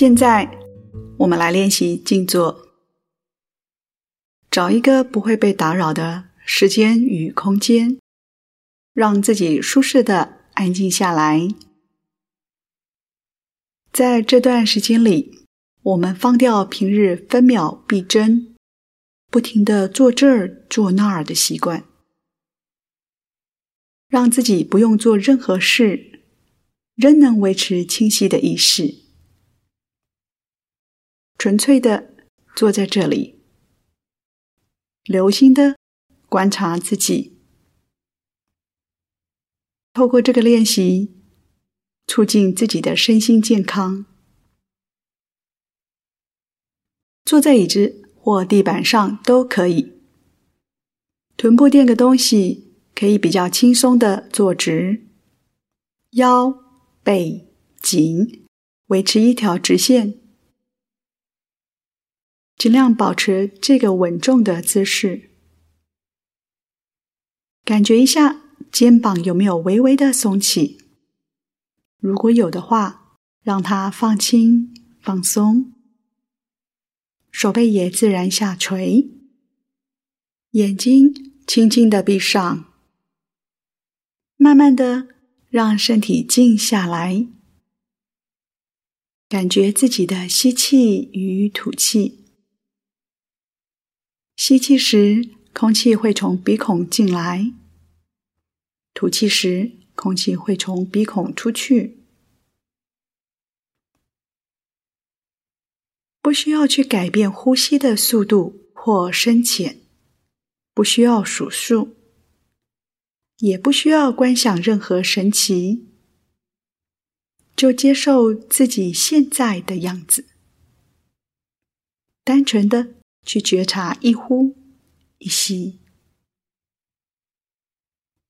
现在，我们来练习静坐。找一个不会被打扰的时间与空间，让自己舒适的安静下来。在这段时间里，我们放掉平日分秒必争、不停的坐这儿坐那儿的习惯，让自己不用做任何事，仍能维持清晰的意识。纯粹的坐在这里，留心的观察自己。透过这个练习，促进自己的身心健康。坐在椅子或地板上都可以。臀部垫个东西，可以比较轻松的坐直，腰背紧，维持一条直线。尽量保持这个稳重的姿势，感觉一下肩膀有没有微微的松起。如果有的话，让它放轻、放松。手背也自然下垂，眼睛轻轻的闭上，慢慢的让身体静下来，感觉自己的吸气与吐气。吸气时，空气会从鼻孔进来；吐气时，空气会从鼻孔出去。不需要去改变呼吸的速度或深浅，不需要数数，也不需要观想任何神奇，就接受自己现在的样子，单纯的。去觉察一呼一吸，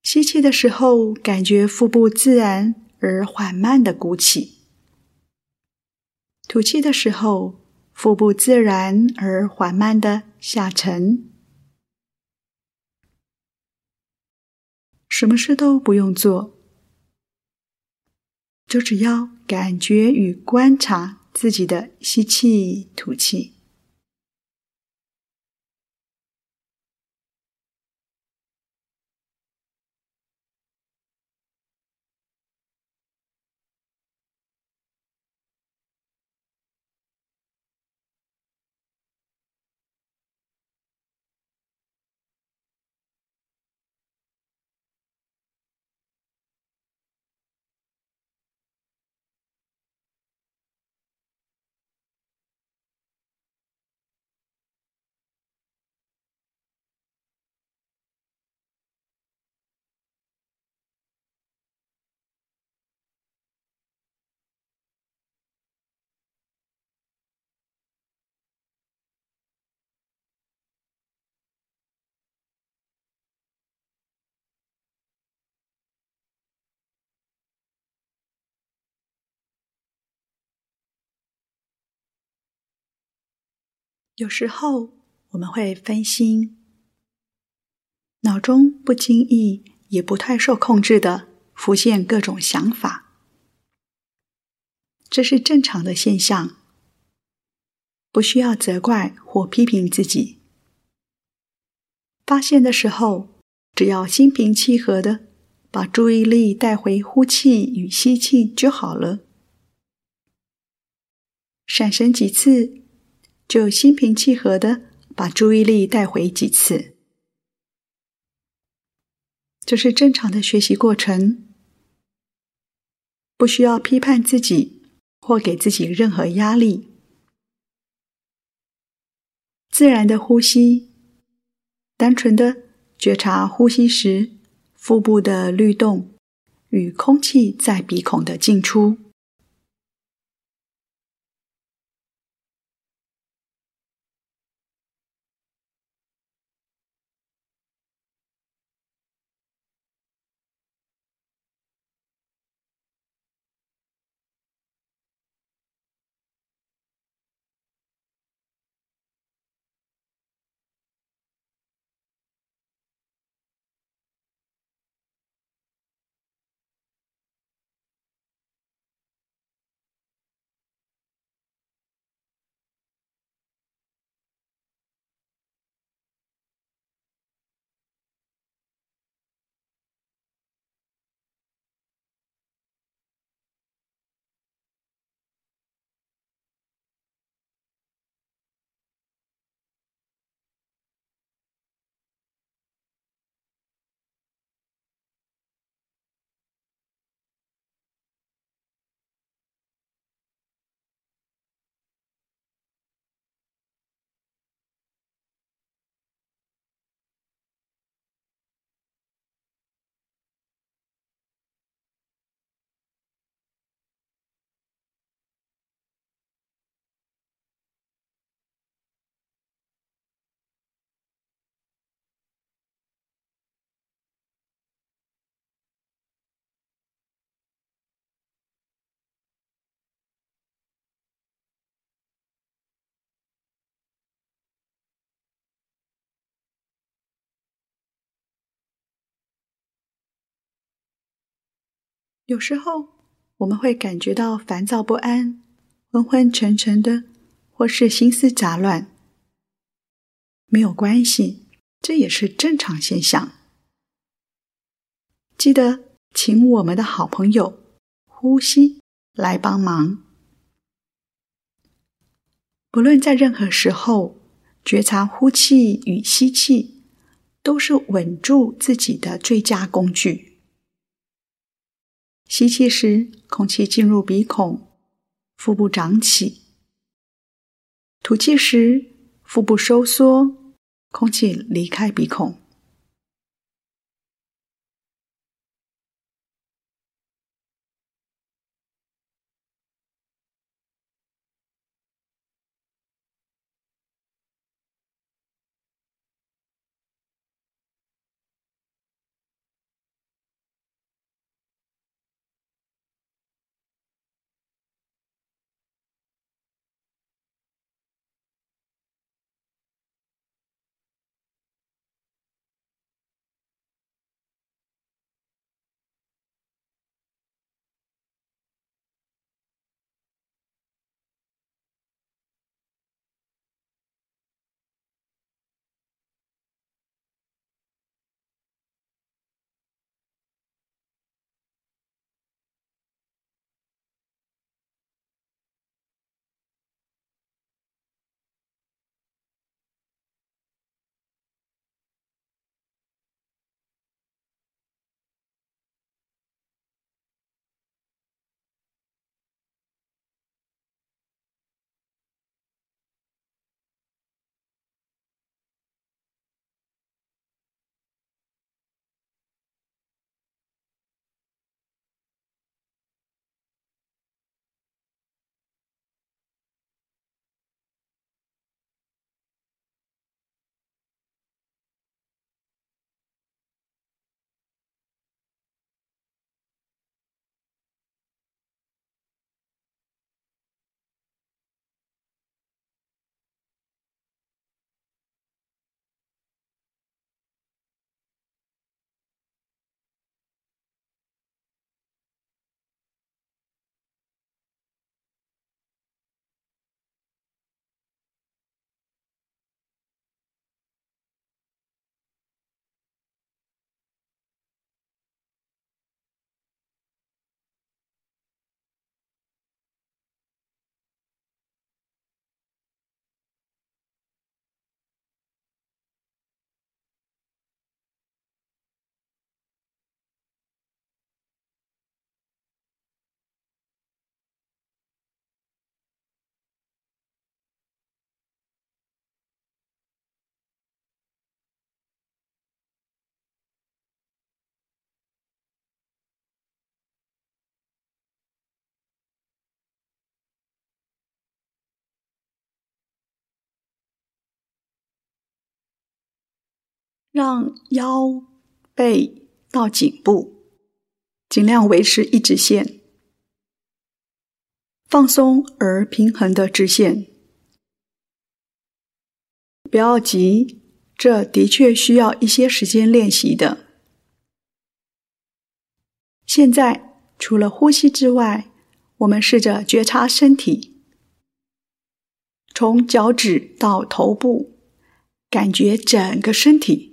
吸气的时候，感觉腹部自然而缓慢的鼓起；吐气的时候，腹部自然而缓慢的下沉。什么事都不用做，就只要感觉与观察自己的吸气、吐气。有时候我们会分心，脑中不经意也不太受控制的浮现各种想法，这是正常的现象，不需要责怪或批评自己。发现的时候，只要心平气和的把注意力带回呼气与吸气就好了，闪神几次。就心平气和的把注意力带回几次，这是正常的学习过程，不需要批判自己或给自己任何压力。自然的呼吸，单纯的觉察呼吸时腹部的律动与空气在鼻孔的进出。有时候我们会感觉到烦躁不安、昏昏沉沉的，或是心思杂乱。没有关系，这也是正常现象。记得请我们的好朋友呼吸来帮忙。不论在任何时候，觉察呼气与吸气，都是稳住自己的最佳工具。吸气时，空气进入鼻孔，腹部长起；吐气时，腹部收缩，空气离开鼻孔。让腰背到颈部，尽量维持一直线，放松而平衡的直线。不要急，这的确需要一些时间练习的。现在除了呼吸之外，我们试着觉察身体，从脚趾到头部，感觉整个身体。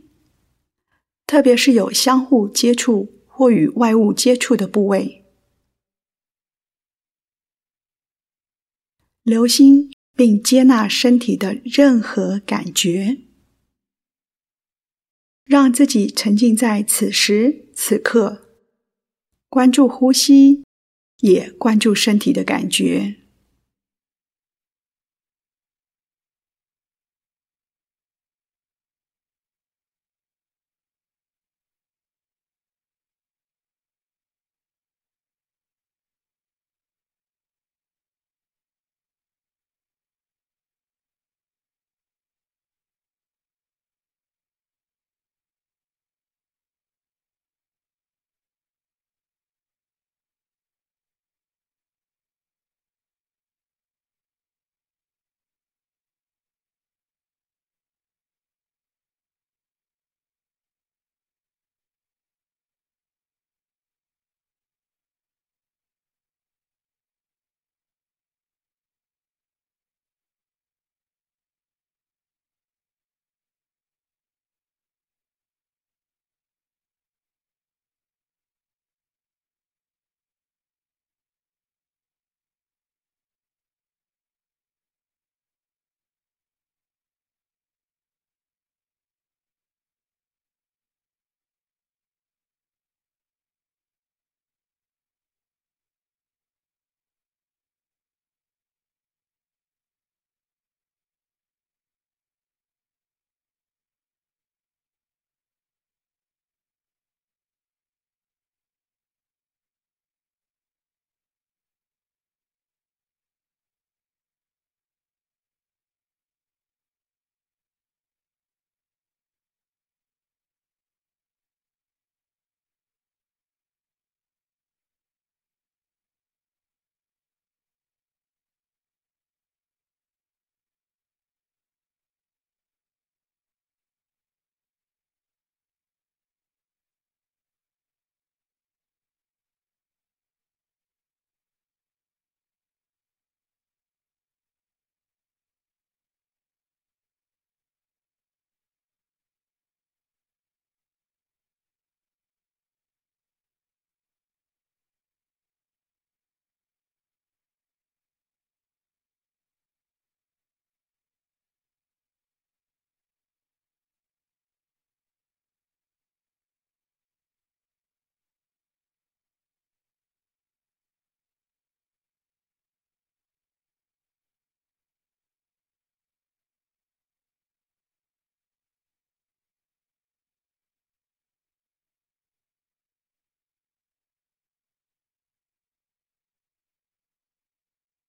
特别是有相互接触或与外物接触的部位，留心并接纳身体的任何感觉，让自己沉浸在此时此刻，关注呼吸，也关注身体的感觉。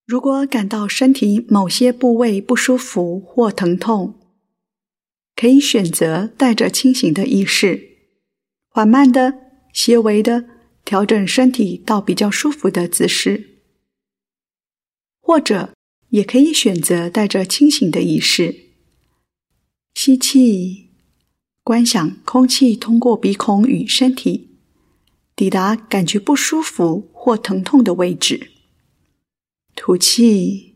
如果感到身体某些部位不舒服或疼痛，可以选择带着清醒的意识，缓慢的、些微的调整身体到比较舒服的姿势，或者也可以选择带着清醒的意识，吸气，观想空气通过鼻孔与身体抵达感觉不舒服或疼痛的位置。吐气，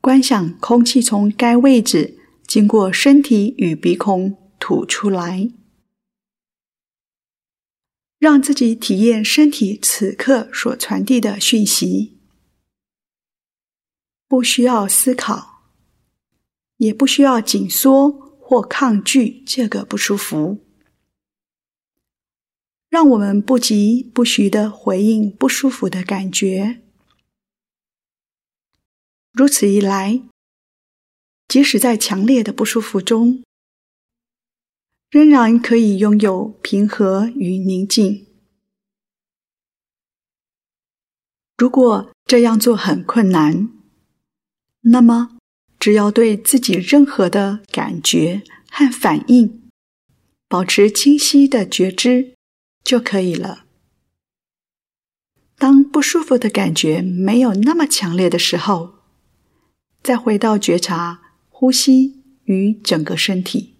观想空气从该位置经过身体与鼻孔吐出来，让自己体验身体此刻所传递的讯息，不需要思考，也不需要紧缩或抗拒这个不舒服，让我们不疾不徐的回应不舒服的感觉。如此一来，即使在强烈的不舒服中，仍然可以拥有平和与宁静。如果这样做很困难，那么只要对自己任何的感觉和反应保持清晰的觉知就可以了。当不舒服的感觉没有那么强烈的时候，再回到觉察呼吸与整个身体。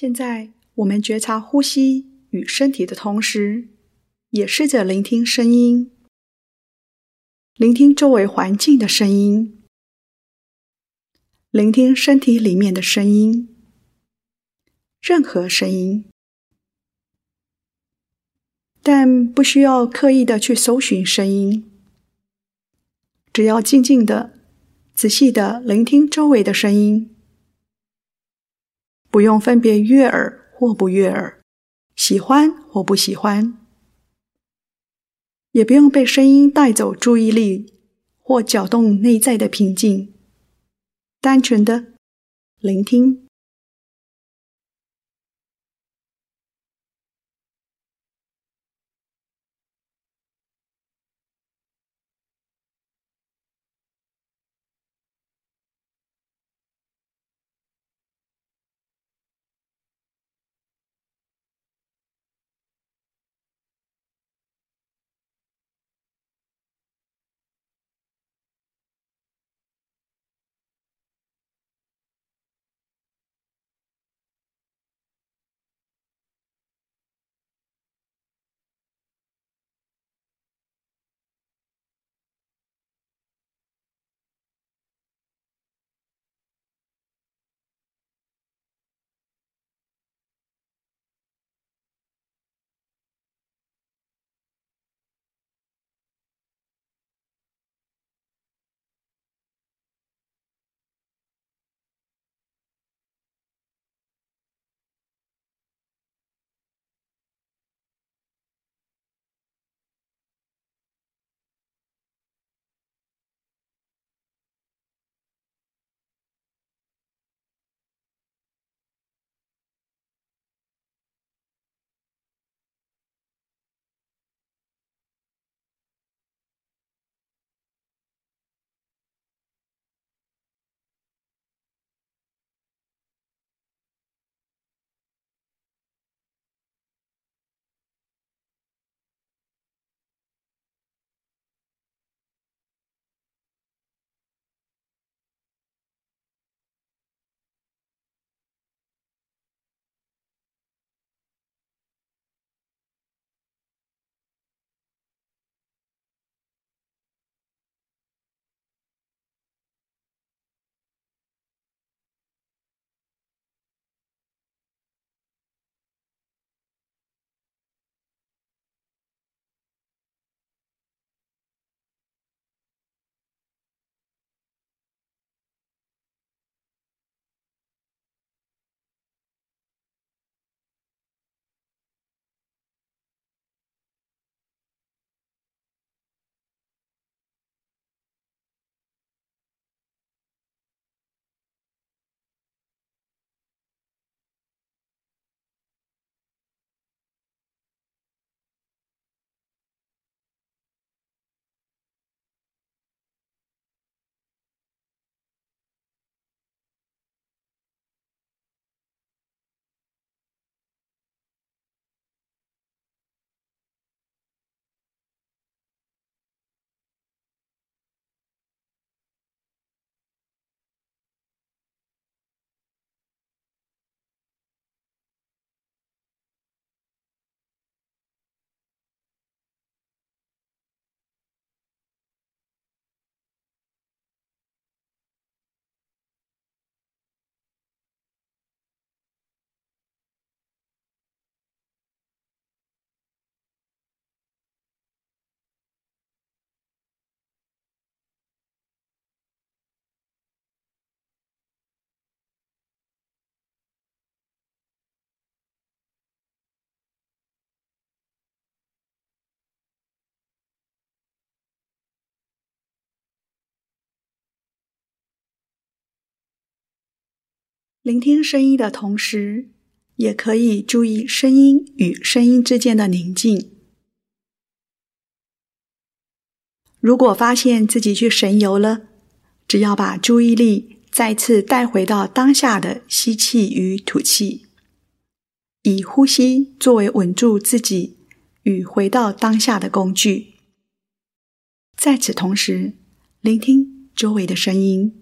现在，我们觉察呼吸与身体的同时，也试着聆听声音，聆听周围环境的声音，聆听身体里面的声音，任何声音，但不需要刻意的去搜寻声音，只要静静的、仔细的聆听周围的声音。不用分别悦耳或不悦耳，喜欢或不喜欢，也不用被声音带走注意力，或搅动内在的平静，单纯的聆听。聆听声音的同时，也可以注意声音与声音之间的宁静。如果发现自己去神游了，只要把注意力再次带回到当下的吸气与吐气，以呼吸作为稳住自己与回到当下的工具。在此同时，聆听周围的声音。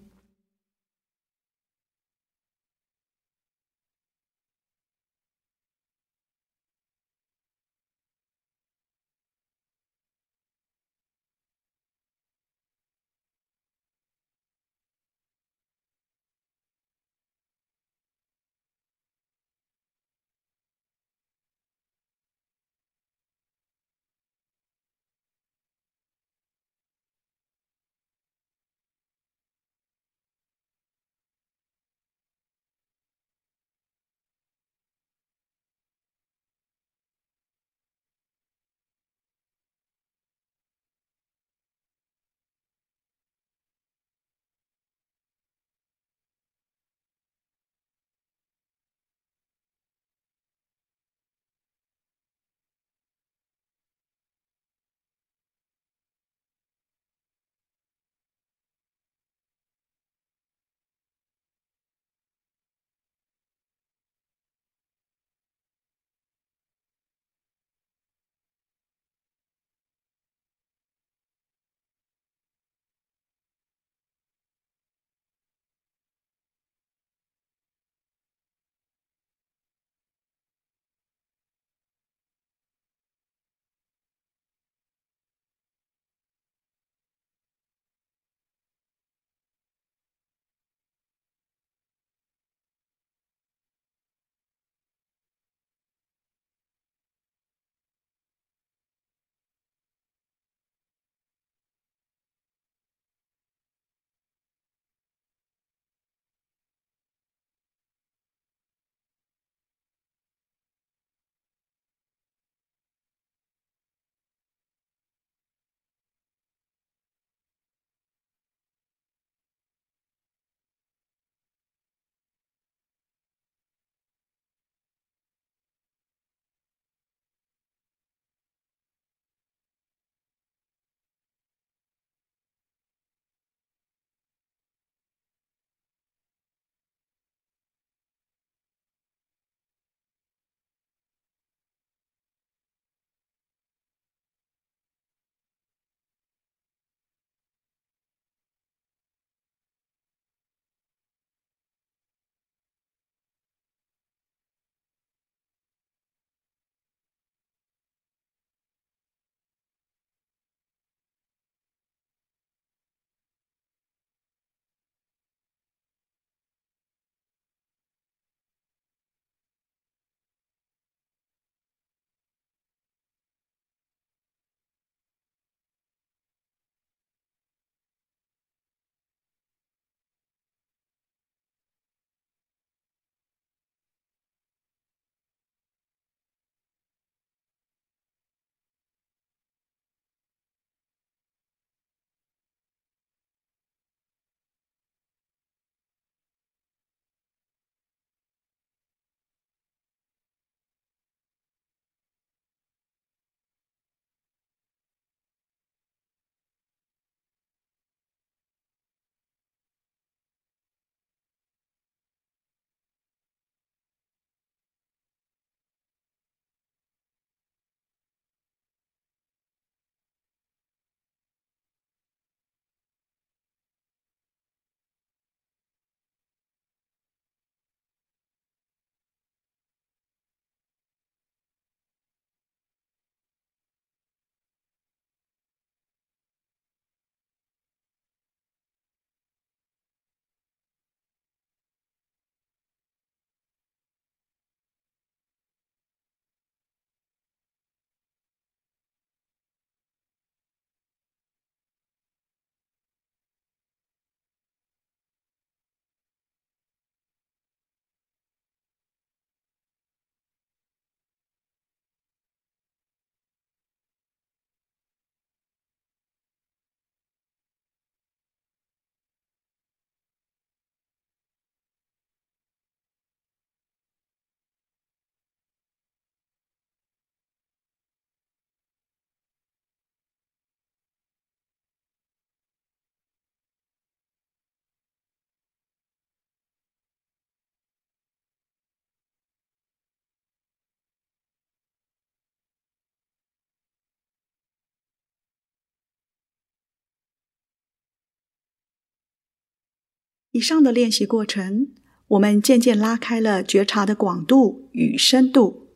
以上的练习过程，我们渐渐拉开了觉察的广度与深度。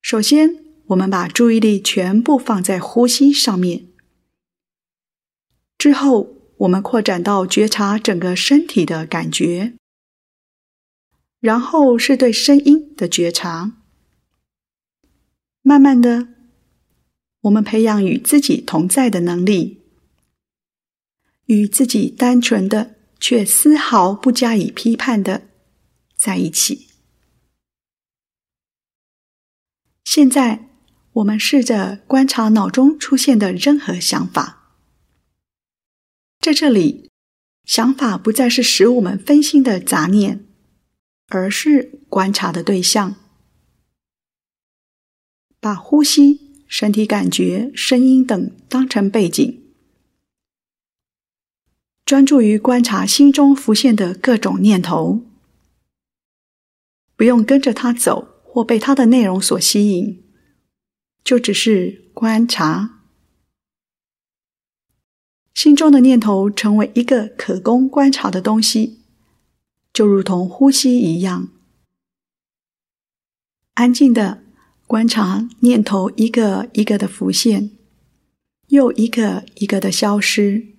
首先，我们把注意力全部放在呼吸上面。之后，我们扩展到觉察整个身体的感觉。然后是对声音的觉察。慢慢的，我们培养与自己同在的能力，与自己单纯的却丝毫不加以批判的在一起。现在，我们试着观察脑中出现的任何想法，在这里，想法不再是使我们分心的杂念，而是观察的对象。把呼吸、身体感觉、声音等当成背景，专注于观察心中浮现的各种念头，不用跟着它走或被它的内容所吸引，就只是观察。心中的念头成为一个可供观察的东西，就如同呼吸一样，安静的。观察念头一个一个的浮现，又一个一个的消失。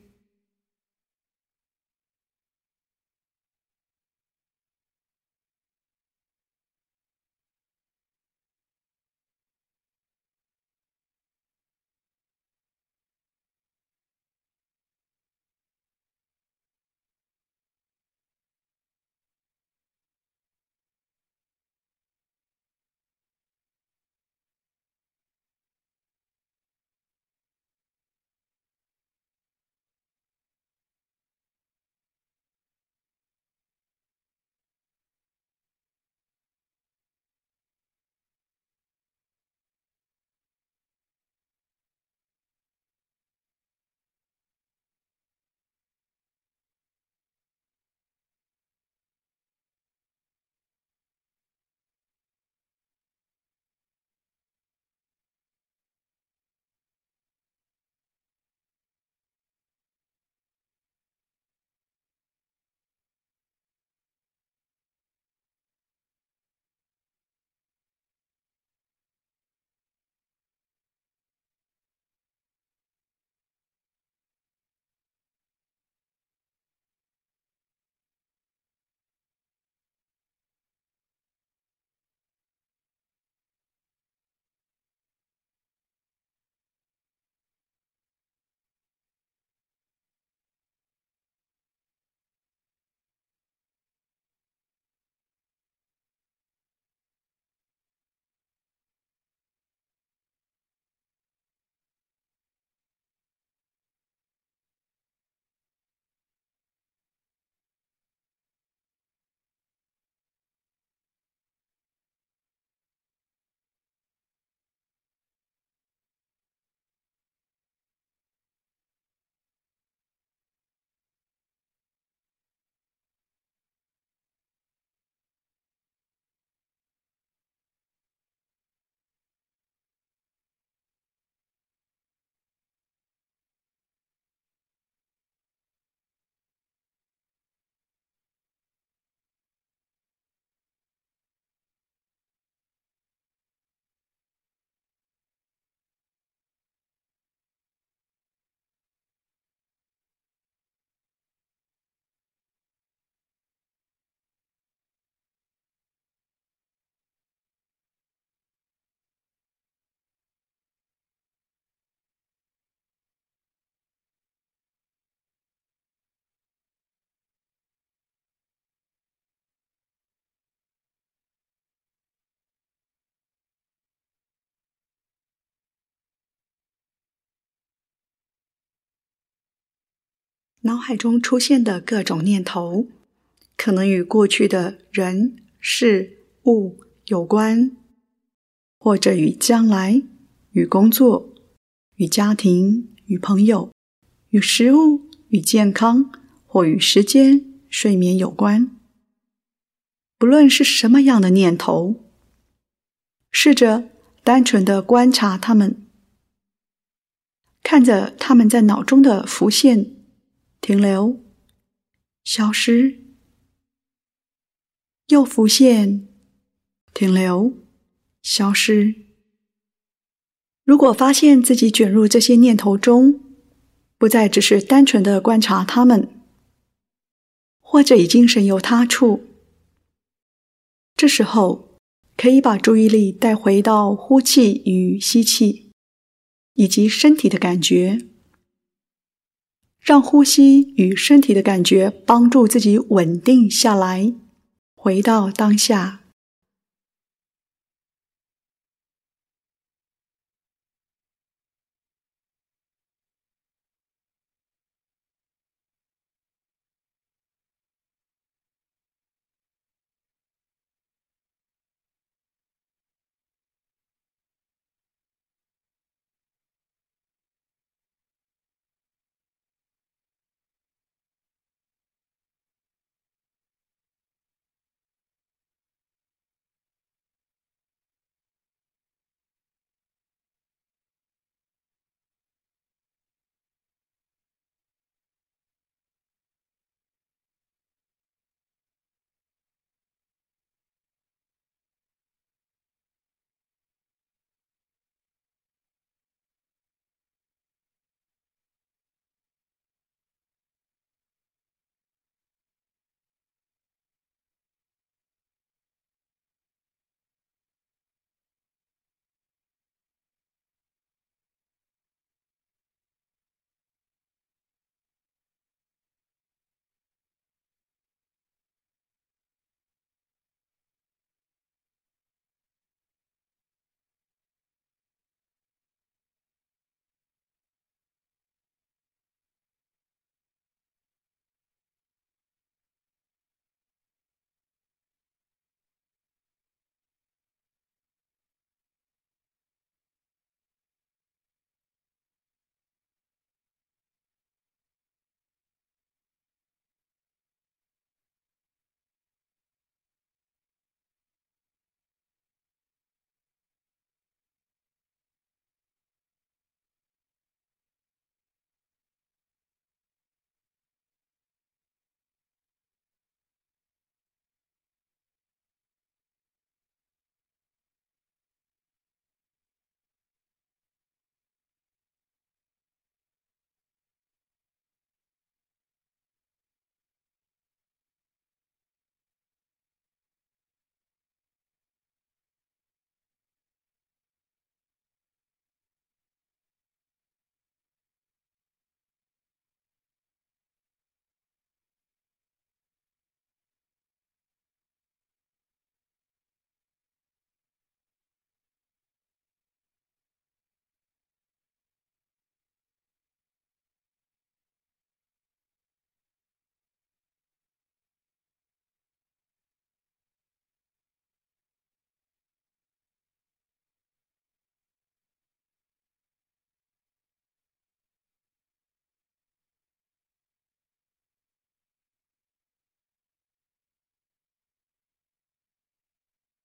脑海中出现的各种念头，可能与过去的人、事、物有关，或者与将来、与工作、与家庭、与朋友、与食物、与健康，或与时间、睡眠有关。不论是什么样的念头，试着单纯的观察它们，看着他们在脑中的浮现。停留，消失，又浮现，停留，消失。如果发现自己卷入这些念头中，不再只是单纯的观察它们，或者已经神游他处，这时候可以把注意力带回到呼气与吸气，以及身体的感觉。让呼吸与身体的感觉帮助自己稳定下来，回到当下。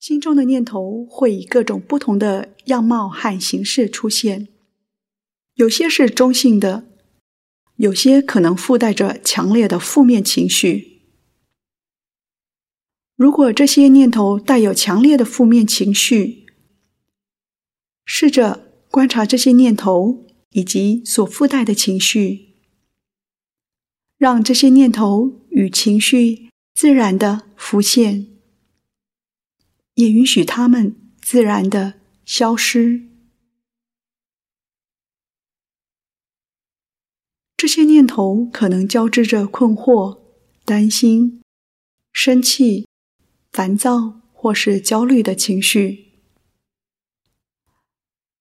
心中的念头会以各种不同的样貌和形式出现，有些是中性的，有些可能附带着强烈的负面情绪。如果这些念头带有强烈的负面情绪，试着观察这些念头以及所附带的情绪，让这些念头与情绪自然地浮现。也允许它们自然的消失。这些念头可能交织着困惑、担心、生气、烦躁或是焦虑的情绪。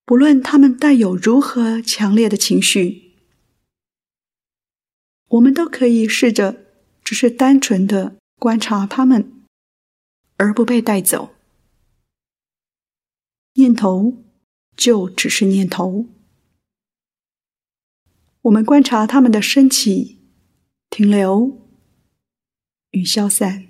不论他们带有如何强烈的情绪，我们都可以试着只是单纯的观察他们，而不被带走。念头就只是念头，我们观察他们的升起、停留与消散。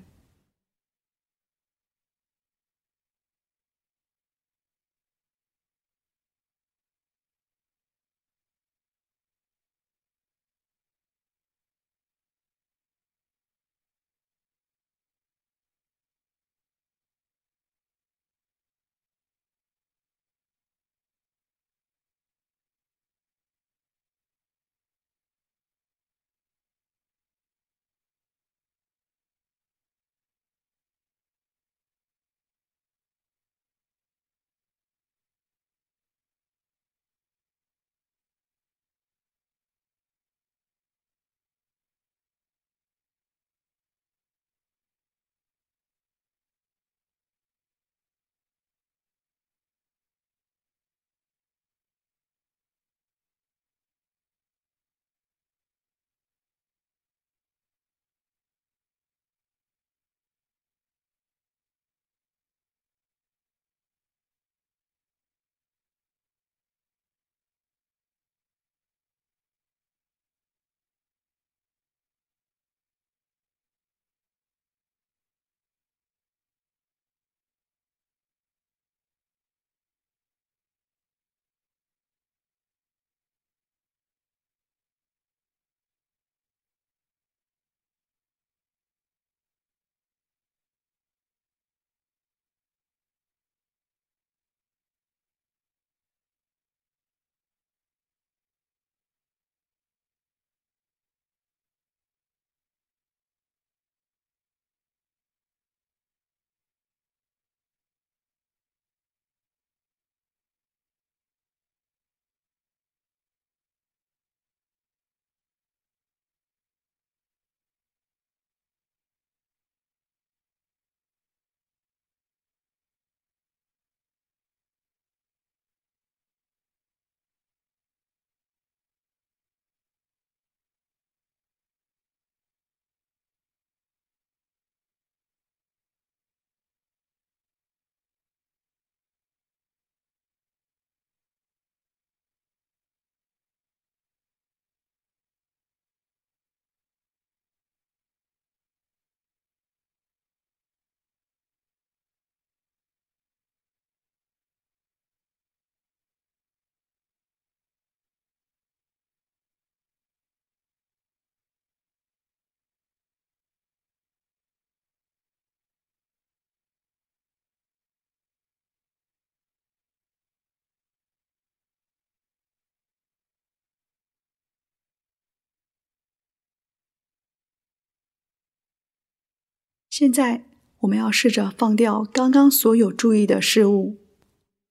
现在，我们要试着放掉刚刚所有注意的事物：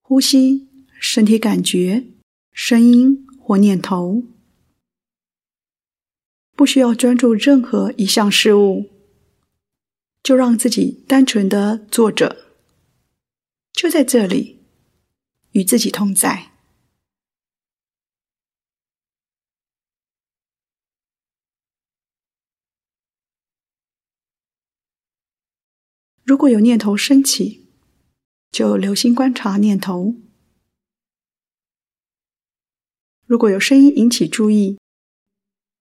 呼吸、身体感觉、声音或念头。不需要专注任何一项事物，就让自己单纯的坐着，就在这里，与自己同在。如果有念头升起，就留心观察念头；如果有声音引起注意，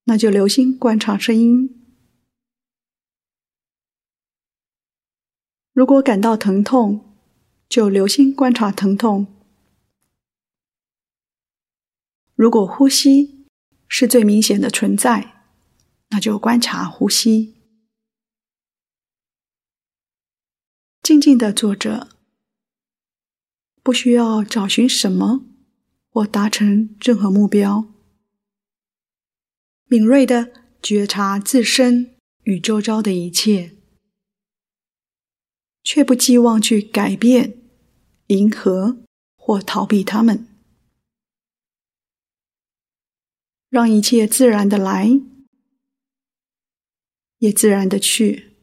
那就留心观察声音。如果感到疼痛，就留心观察疼痛。如果呼吸是最明显的存在，那就观察呼吸。静静地坐着，不需要找寻什么或达成任何目标。敏锐地觉察自身与周遭的一切，却不寄望去改变、迎合或逃避他们，让一切自然的来，也自然的去。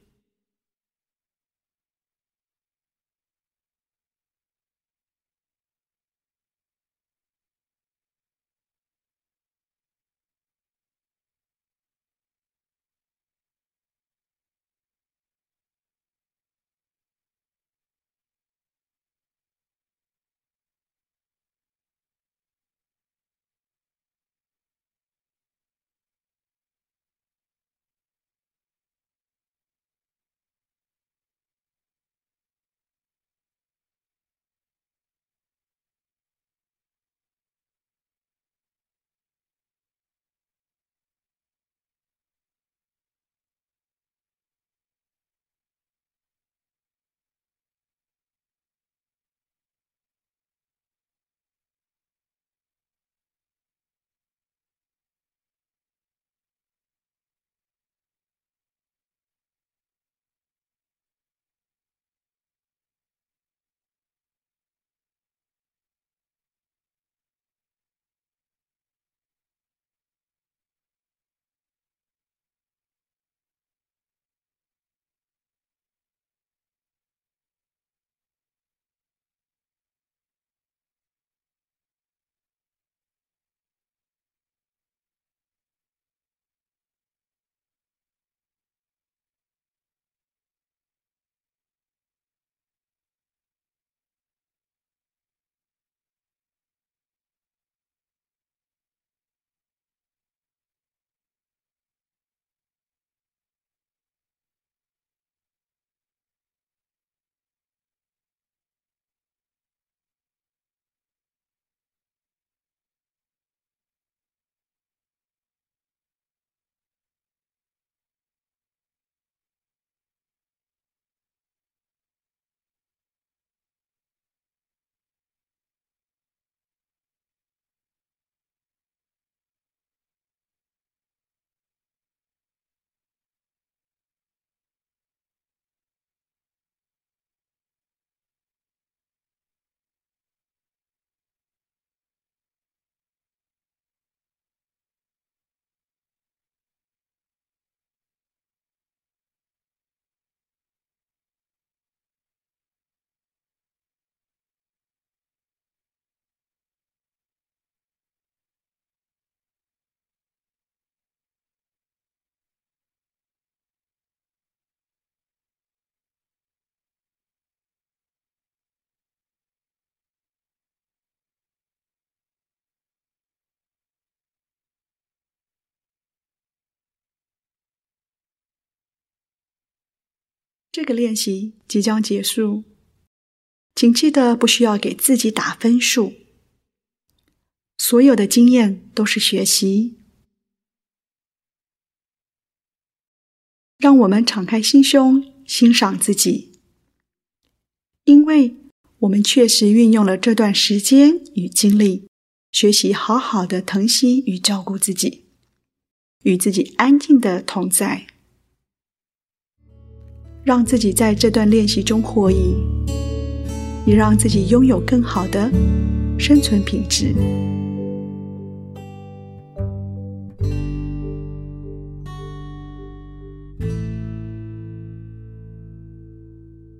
这个练习即将结束，请记得不需要给自己打分数。所有的经验都是学习。让我们敞开心胸，欣赏自己，因为我们确实运用了这段时间与精力，学习好好的疼惜与照顾自己，与自己安静的同在。让自己在这段练习中获益，也让自己拥有更好的生存品质。